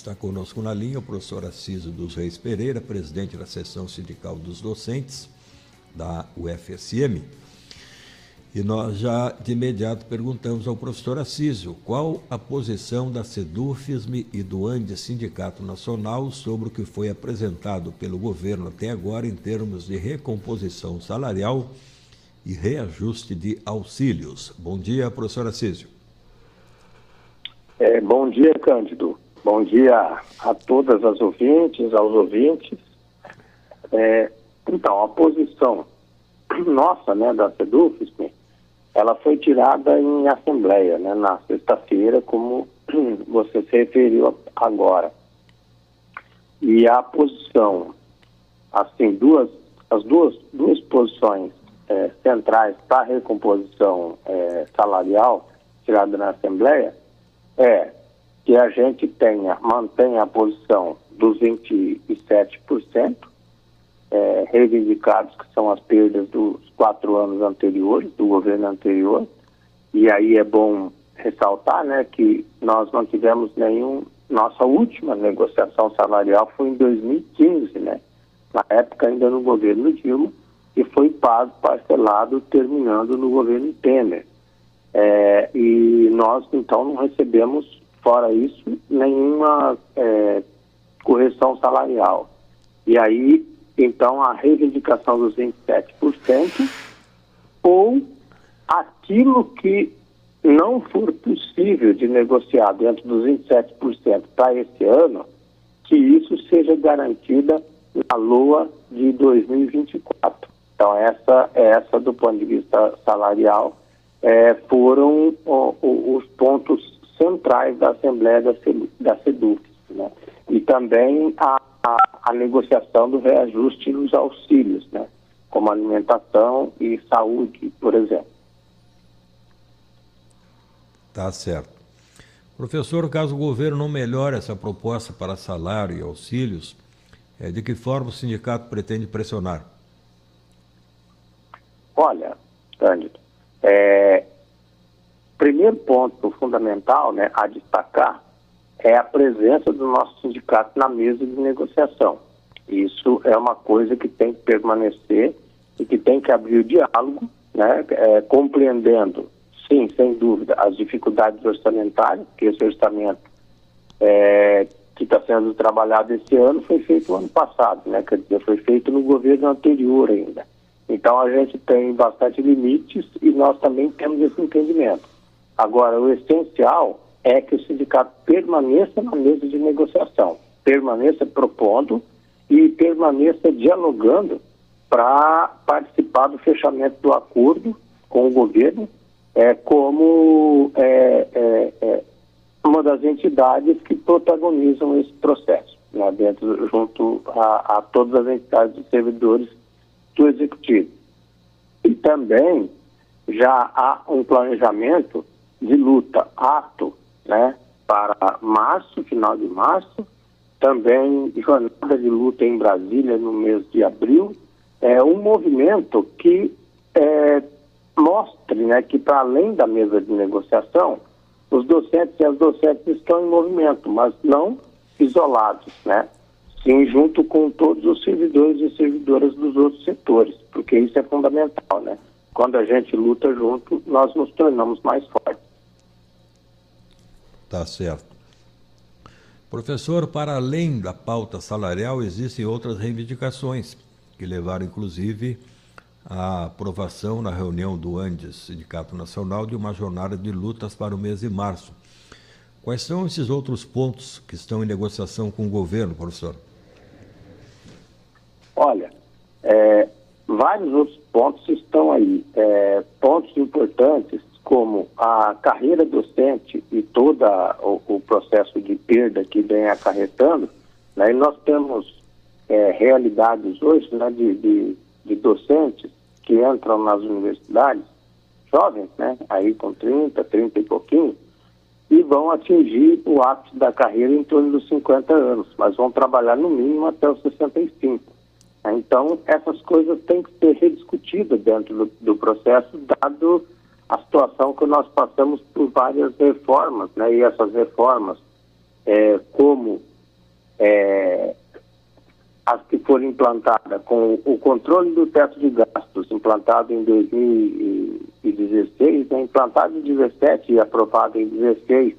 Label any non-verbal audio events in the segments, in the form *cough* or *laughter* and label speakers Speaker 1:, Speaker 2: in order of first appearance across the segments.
Speaker 1: Está conosco na linha o professor Assísio dos Reis Pereira, presidente da seção sindical dos docentes da UFSM. E nós já de imediato perguntamos ao professor Assísio qual a posição da SEDUFISM e do ANDE Sindicato Nacional sobre o que foi apresentado pelo governo até agora em termos de recomposição salarial e reajuste de auxílios. Bom dia, professor Assísio.
Speaker 2: É, bom dia, Cândido. Bom dia a todas as ouvintes, aos ouvintes. É, então, a posição nossa, né, da SEDUFISM, ela foi tirada em assembleia, né, na sexta-feira, como *clears throat* você se referiu agora. E a posição, assim, duas, as duas, duas posições é, centrais para a recomposição é, salarial tirada na assembleia é que a gente tenha, mantenha a posição dos 27%, é, reivindicados, que são as perdas dos quatro anos anteriores, do governo anterior. E aí é bom ressaltar né, que nós não tivemos nenhum. Nossa última negociação salarial foi em 2015, né? Na época ainda no governo Dilma, e foi pago, parcelado, terminando no governo Temer. É, e nós, então, não recebemos, fora isso, nenhuma é, correção salarial. E aí então, a reivindicação dos 27%, ou aquilo que não for possível de negociar dentro dos 27% para esse ano, que isso seja garantida na LOA de 2024. Então, essa, essa do ponto de vista salarial, é, foram o, os pontos centrais da Assembleia da, da SEDUC. Né? E também a a, a negociação do reajuste nos auxílios, né? como alimentação e saúde, por exemplo.
Speaker 1: Tá certo. Professor, caso o governo não melhore essa proposta para salário e auxílios, é, de que forma o sindicato pretende pressionar?
Speaker 2: Olha, Cândido, é, primeiro ponto fundamental né, a destacar é a presença do nosso sindicato na mesa de negociação. Isso é uma coisa que tem que permanecer e que tem que abrir o diálogo, né, é, compreendendo, sim, sem dúvida, as dificuldades orçamentárias, que esse orçamento é, que está sendo trabalhado esse ano foi feito no ano passado, né, quer dizer, foi feito no governo anterior ainda. Então a gente tem bastante limites e nós também temos esse entendimento. Agora, o essencial é que o sindicato permaneça na mesa de negociação, permaneça propondo e permaneça dialogando para participar do fechamento do acordo com o governo, é, como é, é, é, uma das entidades que protagonizam esse processo, né, dentro, junto a, a todas as entidades de servidores do Executivo. E também já há um planejamento de luta ato né, para março, final de março, também jornada de luta em Brasília no mês de abril, é um movimento que é, mostre né, que para além da mesa de negociação, os docentes e as docentes estão em movimento, mas não isolados, né? Sim, junto com todos os servidores e servidoras dos outros setores, porque isso é fundamental, né? Quando a gente luta junto, nós nos tornamos mais fortes.
Speaker 1: Tá certo. Professor, para além da pauta salarial, existem outras reivindicações que levaram, inclusive, à aprovação na reunião do Andes, Sindicato Nacional, de uma jornada de lutas para o mês de março. Quais são esses outros pontos que estão em negociação com o governo, professor?
Speaker 2: Olha, é, vários outros pontos estão aí. É, pontos importantes como a carreira docente e todo o, o, processo de perda que vem acarretando, né, e nós temos é, realidades hoje né, de, de, de, docentes que entram nas universidades, jovens, né, aí com 30, 30 e pouquinho, e vão atingir o ápice da carreira em torno dos 50 anos, mas vão trabalhar no mínimo até os 65. Então, essas coisas têm que ser rediscutidas dentro do, do processo, dado a situação que nós passamos por várias reformas, né? E essas reformas, é, como é, as que foram implantadas com o controle do teto de gastos, implantado em 2016, né? implantado em 2017 e aprovado em 2016,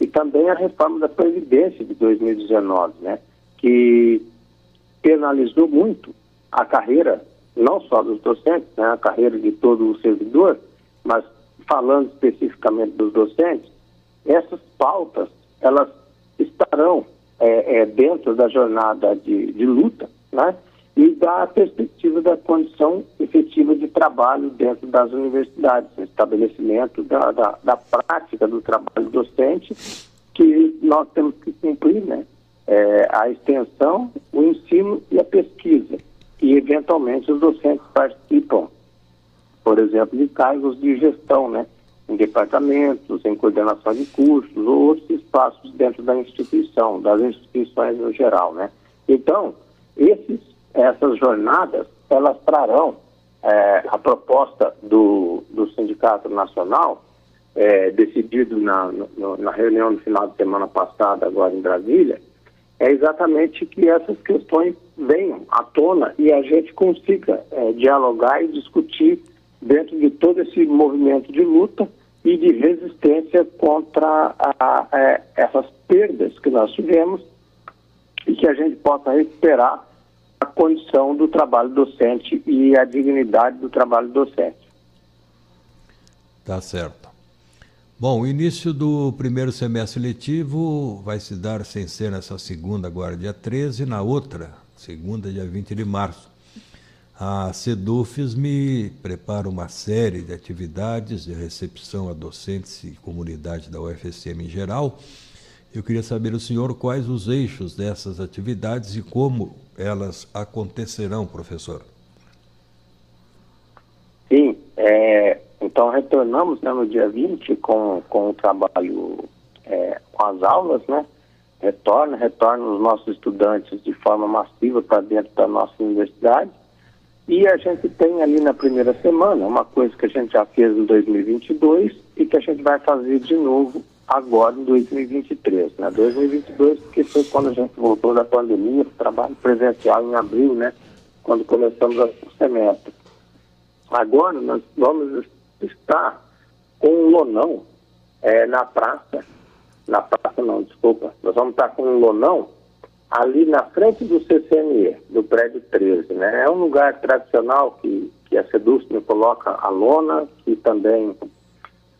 Speaker 2: e também a reforma da Previdência de 2019, né? Que penalizou muito a carreira, não só dos docentes, né? A carreira de todo o servidor, mas falando especificamente dos docentes, essas pautas, elas estarão é, é, dentro da jornada de, de luta, né? E da perspectiva da condição efetiva de trabalho dentro das universidades, estabelecimento da, da, da prática do trabalho docente, que nós temos que cumprir, né? É, a extensão, o ensino e a pesquisa. E, eventualmente, os docentes participam, por exemplo, de cargos de gestão, né? em departamentos, em coordenação de cursos ou outros espaços dentro da instituição, das instituições no geral, né? Então, esses, essas jornadas, elas trarão é, a do, do Sindicato Nacional, é, decidido na, no, na reunião no final de semana passada, agora em Brasília, é exatamente que essas questões venham à tona e a gente consiga é, dialogar e discutir dentro de todo esse movimento de luta e de resistência contra a, a, é, essas perdas que nós tivemos e que a gente possa recuperar a condição do trabalho docente e a dignidade do trabalho docente.
Speaker 1: Tá certo. Bom, o início do primeiro semestre letivo vai se dar sem ser nessa segunda, agora dia 13, na outra, segunda, dia 20 de março. A Sedufes me prepara uma série de atividades de recepção a docentes e comunidade da UFSM em geral. Eu queria saber do senhor quais os eixos dessas atividades e como elas acontecerão, professor.
Speaker 2: Sim, é, então retornamos né, no dia 20 com, com o trabalho é, com as aulas, né? Retorna, retorna os nossos estudantes de forma massiva para dentro da nossa universidade e a gente tem ali na primeira semana uma coisa que a gente já fez em 2022 e que a gente vai fazer de novo agora em 2023, né? 2022 porque foi quando a gente voltou da pandemia, trabalho presencial em abril, né? Quando começamos o semestre. Agora nós vamos estar com um lonão é, na praça, na praça não, desculpa, nós vamos estar com um lonão ali na frente do CCME, do prédio 13. Né? É um lugar tradicional que, que a Sedusme coloca a lona, que também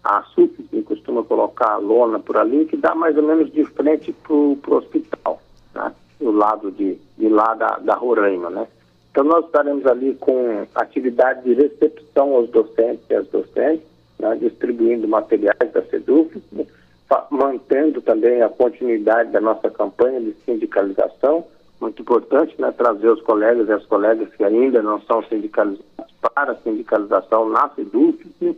Speaker 2: a SUP costuma colocar a lona por ali, que dá mais ou menos de frente para o hospital, né? do lado de, de lá da, da Roraima. Né? Então nós estaremos ali com atividade de recepção aos docentes e às docentes, né? distribuindo materiais da SEDUF, mantendo também a continuidade da nossa campanha de sindicalização, muito importante, né, trazer os colegas e as colegas que ainda não são sindicalizados para a sindicalização na SEDUF,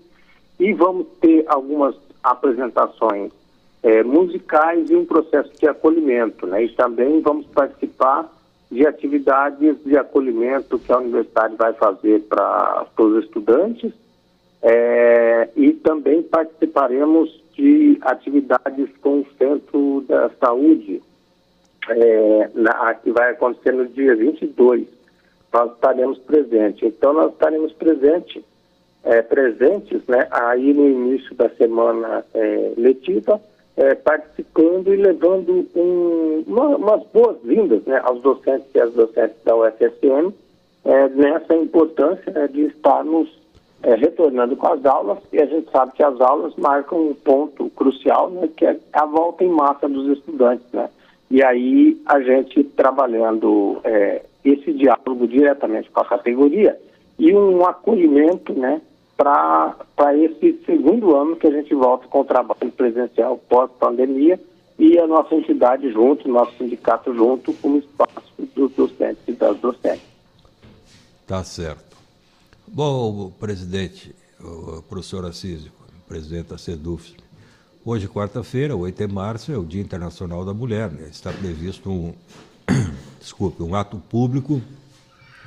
Speaker 2: e vamos ter algumas apresentações é, musicais e um processo de acolhimento, né, e também vamos participar de atividades de acolhimento que a universidade vai fazer para os estudantes, é, e também participaremos de atividades com o Centro da Saúde, é, na, que vai acontecer no dia 22. Nós estaremos presentes. Então, nós estaremos presentes, é, presentes né, aí no início da semana é, letiva, é, participando e levando um, uma, umas boas-vindas né, aos docentes e às docentes da UFSM é, nessa importância né, de estarmos é, retornando com as aulas, e a gente sabe que as aulas marcam um ponto crucial, né, que é a volta em massa dos estudantes, né? E aí a gente trabalhando é, esse diálogo diretamente com a categoria e um acolhimento, né, para esse segundo ano que a gente volta com o trabalho presencial pós-pandemia e a nossa entidade junto, nosso sindicato junto, como espaço dos docentes e das docentes.
Speaker 1: Tá certo. Bom, presidente, o professor Assis, presidente da SEDUF, hoje, quarta-feira, 8 de março, é o Dia Internacional da Mulher. Né? Está previsto um, *coughs* desculpe, um ato público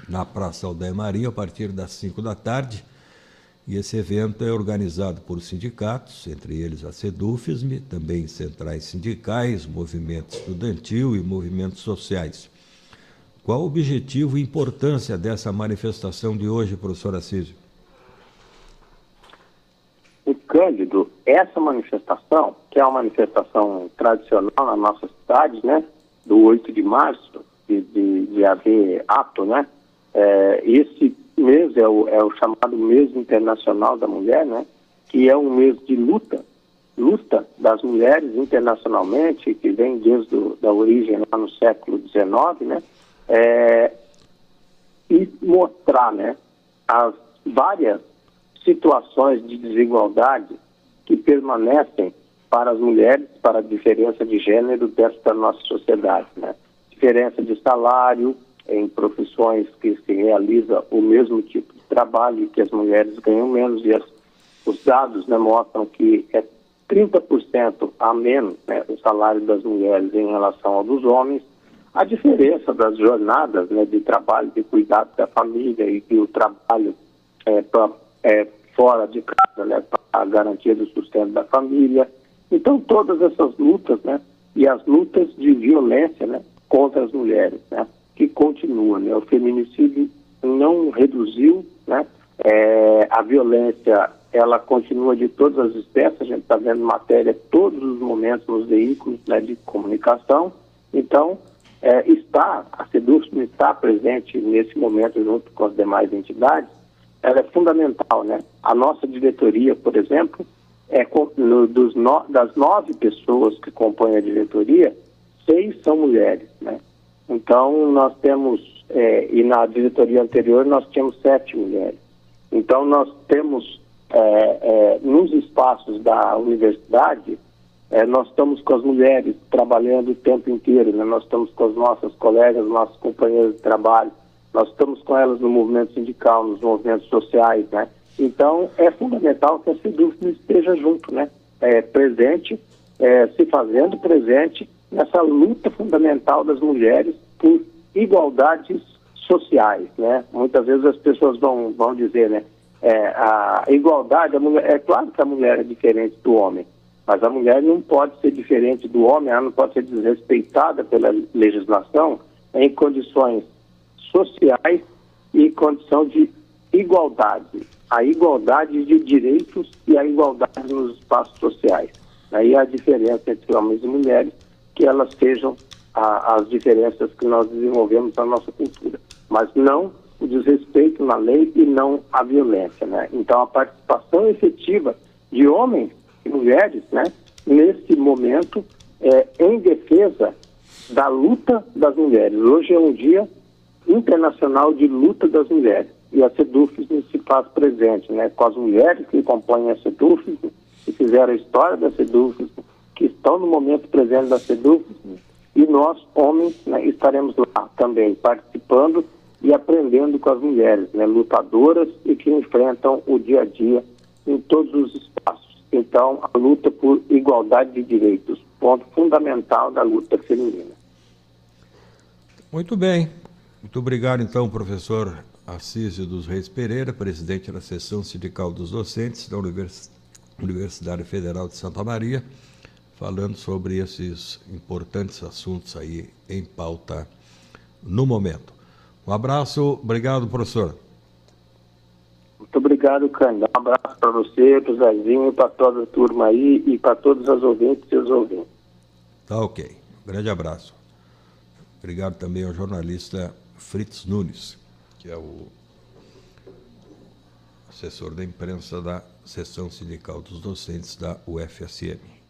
Speaker 1: na Praça Aldeia Maria a partir das 5 da tarde. E esse evento é organizado por sindicatos, entre eles a SEDUFESM, também centrais sindicais, movimento estudantil e movimentos sociais. Qual o objetivo e importância dessa manifestação de hoje, professor Assísio?
Speaker 2: O Cândido, essa manifestação, que é uma manifestação tradicional na nossa cidade, né, do 8 de março, de, de, de haver ato, né, é, esse mês é o, é o chamado mês internacional da mulher, né, que é um mês de luta, luta das mulheres internacionalmente, que vem desde a da origem lá no século XIX, né, é, e mostrar, né, as várias situações de desigualdade que permanecem para as mulheres, para a diferença de gênero desta nossa sociedade, né? Diferença de salário em profissões que se realiza o mesmo tipo de trabalho que as mulheres ganham menos e as, os dados né, mostram que é 30% a menos né, o salário das mulheres em relação ao dos homens, a diferença das jornadas né, de trabalho, de cuidado da família e, o trabalho é, pra, é, fora de casa, né, para a garantia do sustento da família. Então, todas essas lutas, né, e as lutas de violência, né, contra as mulheres, né, que continuam, né, o feminicídio não reduziu, né, é, a violência ela continua de todas as espécies, a gente está vendo matéria todos os momentos nos veículos né, de comunicação, então é, está, a SEDUSP está presente nesse momento junto com as demais entidades, ela é fundamental, né? A nossa diretoria, por exemplo, é no, dos no, das nove pessoas que compõem a diretoria, seis são mulheres, né? Então nós temos é, e na diretoria anterior nós tínhamos sete mulheres. Então nós temos é, é, nos espaços da universidade é, nós estamos com as mulheres trabalhando o tempo inteiro, né? Nós estamos com as nossas colegas, nossos companheiros de trabalho nós estamos com elas no movimento sindical, nos movimentos sociais, né? Então, é fundamental que a SEDUF esteja junto, né? É, presente, é, se fazendo presente nessa luta fundamental das mulheres por igualdades sociais, né? Muitas vezes as pessoas vão, vão dizer, né? É, a igualdade, a mulher, é claro que a mulher é diferente do homem, mas a mulher não pode ser diferente do homem, ela não pode ser desrespeitada pela legislação em condições sociais e condição de igualdade. A igualdade de direitos e a igualdade nos espaços sociais. Aí a diferença entre homens e mulheres, que elas sejam a, as diferenças que nós desenvolvemos na nossa cultura. Mas não o desrespeito na lei e não a violência, né? Então a participação efetiva de homens mulheres, né, nesse momento, é, em defesa da luta das mulheres. Hoje é um dia internacional de luta das mulheres. E a SEDUFES se faz presente, né, com as mulheres que compõem a SEDUFES, que fizeram a história da SEDUFES, que estão no momento presente da SEDUFES, e nós, homens, né, estaremos lá também, participando e aprendendo com as mulheres, né, lutadoras e que enfrentam o dia a dia em todos os. Então, a luta por igualdade de direitos, ponto fundamental da luta feminina.
Speaker 1: Muito bem. Muito obrigado, então, professor Assísio dos Reis Pereira, presidente da Seção Sindical dos Docentes da Univers... Universidade Federal de Santa Maria, falando sobre esses importantes assuntos aí em pauta no momento. Um abraço, obrigado, professor.
Speaker 2: Muito obrigado, Cândido. Um abraço para você, para o Zezinho, para toda a turma aí e para todos os ouvintes e os ouvintes.
Speaker 1: Tá ok. Grande abraço. Obrigado também ao jornalista Fritz Nunes, que é o assessor da imprensa da seção sindical dos docentes da UFSM.